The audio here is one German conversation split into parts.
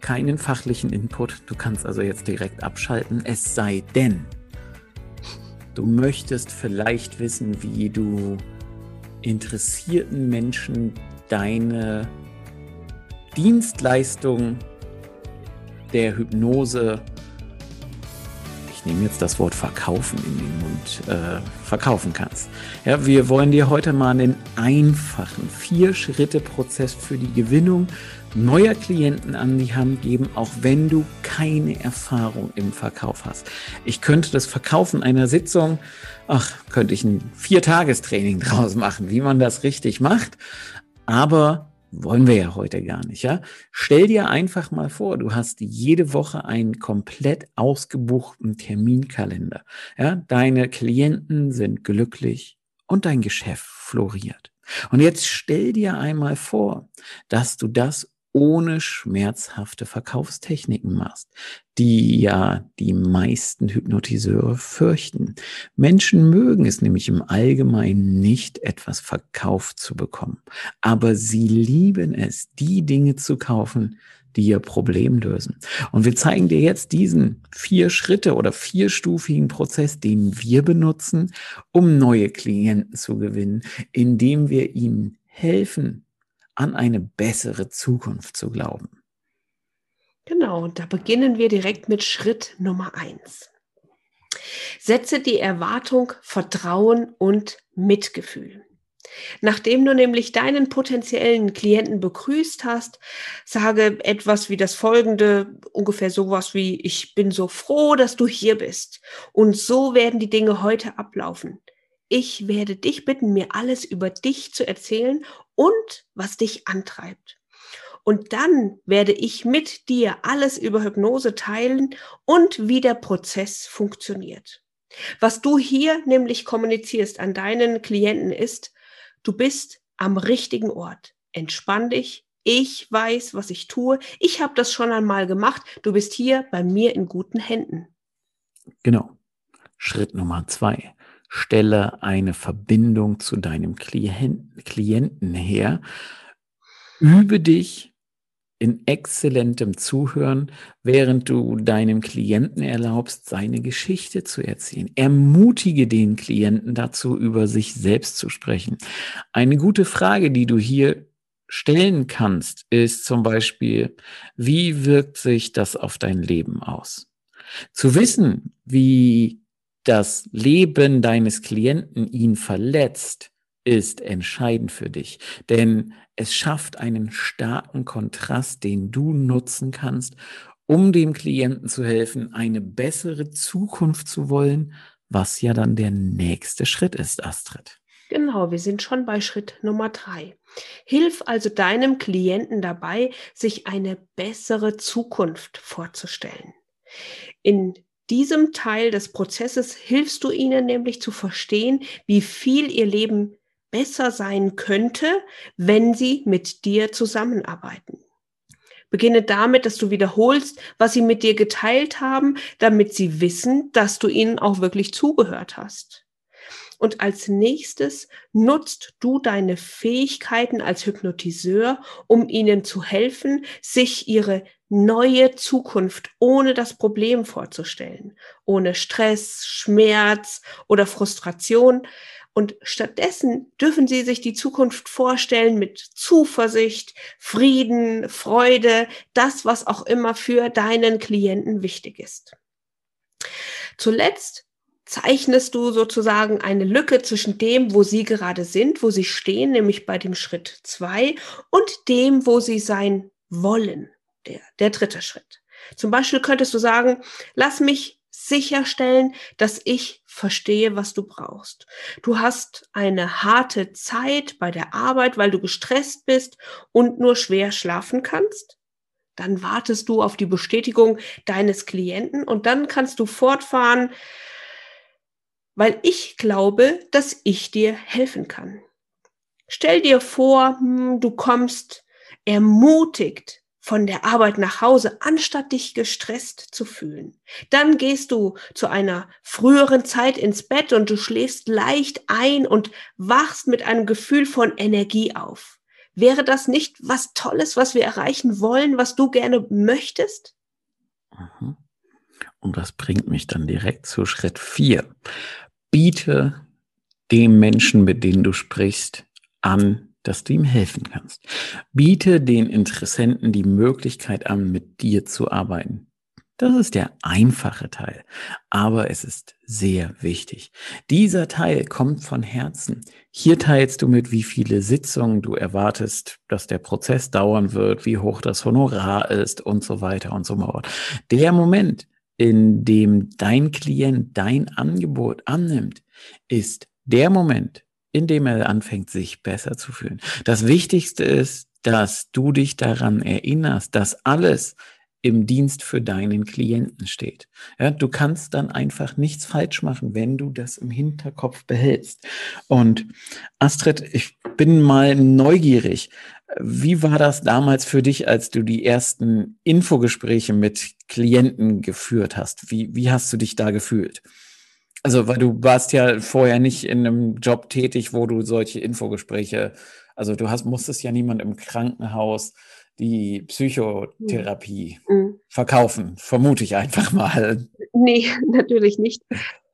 keinen fachlichen Input. Du kannst also jetzt direkt abschalten. Es sei denn, du möchtest vielleicht wissen, wie du interessierten Menschen deine Dienstleistung der Hypnose, nehme jetzt das Wort verkaufen in den Mund, äh, verkaufen kannst. Ja, wir wollen dir heute mal einen einfachen Vier-Schritte-Prozess für die Gewinnung neuer Klienten an die Hand geben, auch wenn du keine Erfahrung im Verkauf hast. Ich könnte das Verkaufen einer Sitzung, ach, könnte ich ein Viertagestraining draus machen, wie man das richtig macht. Aber wollen wir ja heute gar nicht, ja? Stell dir einfach mal vor, du hast jede Woche einen komplett ausgebuchten Terminkalender. Ja, deine Klienten sind glücklich und dein Geschäft floriert. Und jetzt stell dir einmal vor, dass du das ohne schmerzhafte Verkaufstechniken machst, die ja die meisten Hypnotiseure fürchten. Menschen mögen es nämlich im Allgemeinen nicht, etwas verkauft zu bekommen, aber sie lieben es, die Dinge zu kaufen, die ihr Problem lösen. Und wir zeigen dir jetzt diesen vier Schritte oder vierstufigen Prozess, den wir benutzen, um neue Klienten zu gewinnen, indem wir ihnen helfen, an eine bessere Zukunft zu glauben. Genau, da beginnen wir direkt mit Schritt Nummer eins. Setze die Erwartung, Vertrauen und Mitgefühl. Nachdem du nämlich deinen potenziellen Klienten begrüßt hast, sage etwas wie das folgende, ungefähr sowas wie, ich bin so froh, dass du hier bist. Und so werden die Dinge heute ablaufen. Ich werde dich bitten, mir alles über dich zu erzählen und was dich antreibt. Und dann werde ich mit dir alles über Hypnose teilen und wie der Prozess funktioniert. Was du hier nämlich kommunizierst an deinen Klienten ist, du bist am richtigen Ort. Entspann dich. Ich weiß, was ich tue. Ich habe das schon einmal gemacht. Du bist hier bei mir in guten Händen. Genau. Schritt Nummer zwei stelle eine Verbindung zu deinem Klienten her, übe dich in exzellentem Zuhören, während du deinem Klienten erlaubst, seine Geschichte zu erzählen. Ermutige den Klienten dazu, über sich selbst zu sprechen. Eine gute Frage, die du hier stellen kannst, ist zum Beispiel, wie wirkt sich das auf dein Leben aus? Zu wissen, wie das Leben deines Klienten ihn verletzt, ist entscheidend für dich. Denn es schafft einen starken Kontrast, den du nutzen kannst, um dem Klienten zu helfen, eine bessere Zukunft zu wollen, was ja dann der nächste Schritt ist, Astrid. Genau, wir sind schon bei Schritt Nummer drei. Hilf also deinem Klienten dabei, sich eine bessere Zukunft vorzustellen. In diesem Teil des Prozesses hilfst du ihnen nämlich zu verstehen, wie viel ihr Leben besser sein könnte, wenn sie mit dir zusammenarbeiten. Beginne damit, dass du wiederholst, was sie mit dir geteilt haben, damit sie wissen, dass du ihnen auch wirklich zugehört hast. Und als nächstes nutzt du deine Fähigkeiten als Hypnotiseur, um ihnen zu helfen, sich ihre neue Zukunft ohne das Problem vorzustellen, ohne Stress, Schmerz oder Frustration. Und stattdessen dürfen Sie sich die Zukunft vorstellen mit Zuversicht, Frieden, Freude, das, was auch immer für deinen Klienten wichtig ist. Zuletzt zeichnest du sozusagen eine Lücke zwischen dem, wo sie gerade sind, wo sie stehen, nämlich bei dem Schritt zwei, und dem, wo sie sein wollen der, der dritte Schritt. Zum Beispiel könntest du sagen, lass mich sicherstellen, dass ich verstehe, was du brauchst. Du hast eine harte Zeit bei der Arbeit, weil du gestresst bist und nur schwer schlafen kannst. Dann wartest du auf die Bestätigung deines Klienten und dann kannst du fortfahren, weil ich glaube, dass ich dir helfen kann. Stell dir vor, hm, du kommst ermutigt von der Arbeit nach Hause, anstatt dich gestresst zu fühlen. Dann gehst du zu einer früheren Zeit ins Bett und du schläfst leicht ein und wachst mit einem Gefühl von Energie auf. Wäre das nicht was Tolles, was wir erreichen wollen, was du gerne möchtest? Mhm. Und das bringt mich dann direkt zu Schritt vier. Biete dem Menschen, mit dem du sprichst, an, dass du ihm helfen kannst. Biete den Interessenten die Möglichkeit an, mit dir zu arbeiten. Das ist der einfache Teil, aber es ist sehr wichtig. Dieser Teil kommt von Herzen. Hier teilst du mit, wie viele Sitzungen du erwartest, dass der Prozess dauern wird, wie hoch das Honorar ist und so weiter und so fort. Der Moment, in dem dein Klient dein Angebot annimmt, ist der Moment, indem er anfängt, sich besser zu fühlen. Das Wichtigste ist, dass du dich daran erinnerst, dass alles im Dienst für deinen Klienten steht. Ja, du kannst dann einfach nichts falsch machen, wenn du das im Hinterkopf behältst. Und Astrid, ich bin mal neugierig. Wie war das damals für dich, als du die ersten Infogespräche mit Klienten geführt hast? Wie, wie hast du dich da gefühlt? Also, weil du warst ja vorher nicht in einem Job tätig, wo du solche Infogespräche, also du hast, musstest ja niemand im Krankenhaus die Psychotherapie mhm. verkaufen, vermute ich einfach mal. Nee, natürlich nicht.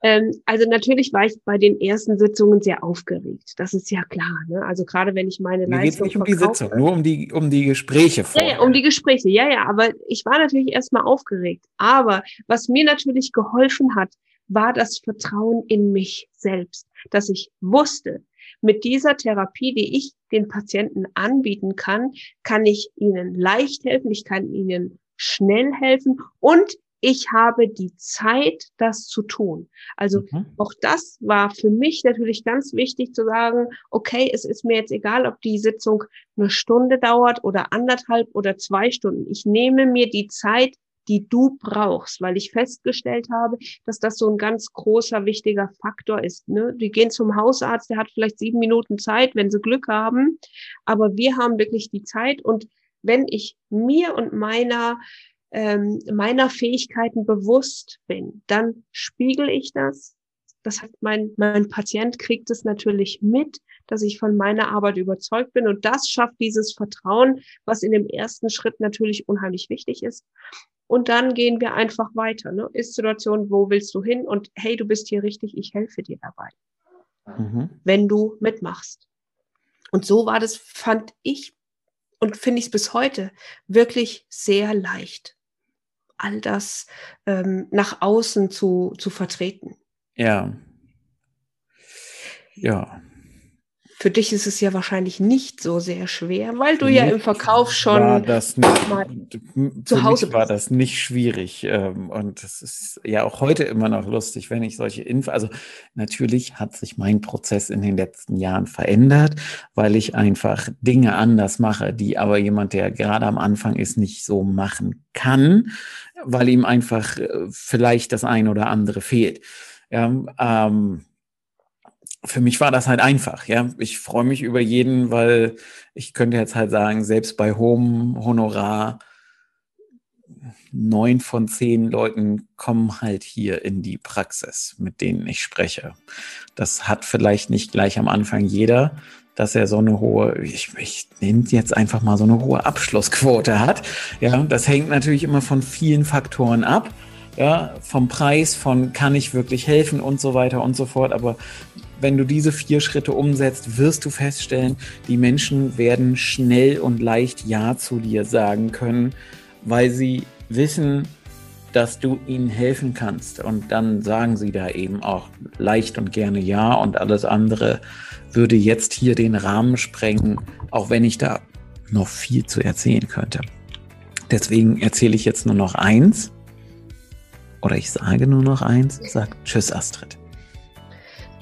Ähm, also natürlich war ich bei den ersten Sitzungen sehr aufgeregt. Das ist ja klar. Ne? Also gerade wenn ich meine Mir Leistung geht nicht um die Sitzung, nur um die um die Gespräche vorher. Ja, ja, um die Gespräche. Ja, ja. Aber ich war natürlich erstmal aufgeregt. Aber was mir natürlich geholfen hat, war das Vertrauen in mich selbst, dass ich wusste, mit dieser Therapie, die ich den Patienten anbieten kann, kann ich ihnen leicht helfen, ich kann ihnen schnell helfen und ich habe die Zeit, das zu tun. Also mhm. auch das war für mich natürlich ganz wichtig zu sagen, okay, es ist mir jetzt egal, ob die Sitzung eine Stunde dauert oder anderthalb oder zwei Stunden. Ich nehme mir die Zeit, die du brauchst, weil ich festgestellt habe, dass das so ein ganz großer, wichtiger Faktor ist. Ne? Die gehen zum Hausarzt, der hat vielleicht sieben Minuten Zeit, wenn sie Glück haben, aber wir haben wirklich die Zeit und wenn ich mir und meiner ähm, meiner Fähigkeiten bewusst bin, dann spiegel ich das. Das heißt, mein, mein Patient kriegt es natürlich mit, dass ich von meiner Arbeit überzeugt bin. Und das schafft dieses Vertrauen, was in dem ersten Schritt natürlich unheimlich wichtig ist. Und dann gehen wir einfach weiter. Ne? Ist Situation, wo willst du hin? Und hey, du bist hier richtig, ich helfe dir dabei. Mhm. Wenn du mitmachst. Und so war das, fand ich und finde ich es bis heute wirklich sehr leicht, all das ähm, nach außen zu, zu vertreten. Ja. Ja. Für dich ist es ja wahrscheinlich nicht so sehr schwer, weil du ja im Verkauf schon war das nicht, mal zu Hause war das nicht schwierig. Ähm, und es ist ja auch heute immer noch lustig, wenn ich solche Info, also natürlich hat sich mein Prozess in den letzten Jahren verändert, weil ich einfach Dinge anders mache, die aber jemand, der gerade am Anfang ist, nicht so machen kann, weil ihm einfach äh, vielleicht das ein oder andere fehlt. Ja, ähm, für mich war das halt einfach, ja. Ich freue mich über jeden, weil ich könnte jetzt halt sagen, selbst bei hohem Honorar, neun von zehn Leuten kommen halt hier in die Praxis, mit denen ich spreche. Das hat vielleicht nicht gleich am Anfang jeder, dass er so eine hohe, ich, ich nenne jetzt einfach mal so eine hohe Abschlussquote hat. Ja, das hängt natürlich immer von vielen Faktoren ab. Ja, vom Preis, von kann ich wirklich helfen und so weiter und so fort. Aber wenn du diese vier Schritte umsetzt, wirst du feststellen, die Menschen werden schnell und leicht Ja zu dir sagen können, weil sie wissen, dass du ihnen helfen kannst. Und dann sagen sie da eben auch leicht und gerne Ja und alles andere würde jetzt hier den Rahmen sprengen, auch wenn ich da noch viel zu erzählen könnte. Deswegen erzähle ich jetzt nur noch eins. Oder ich sage nur noch eins. Sag Tschüss, Astrid.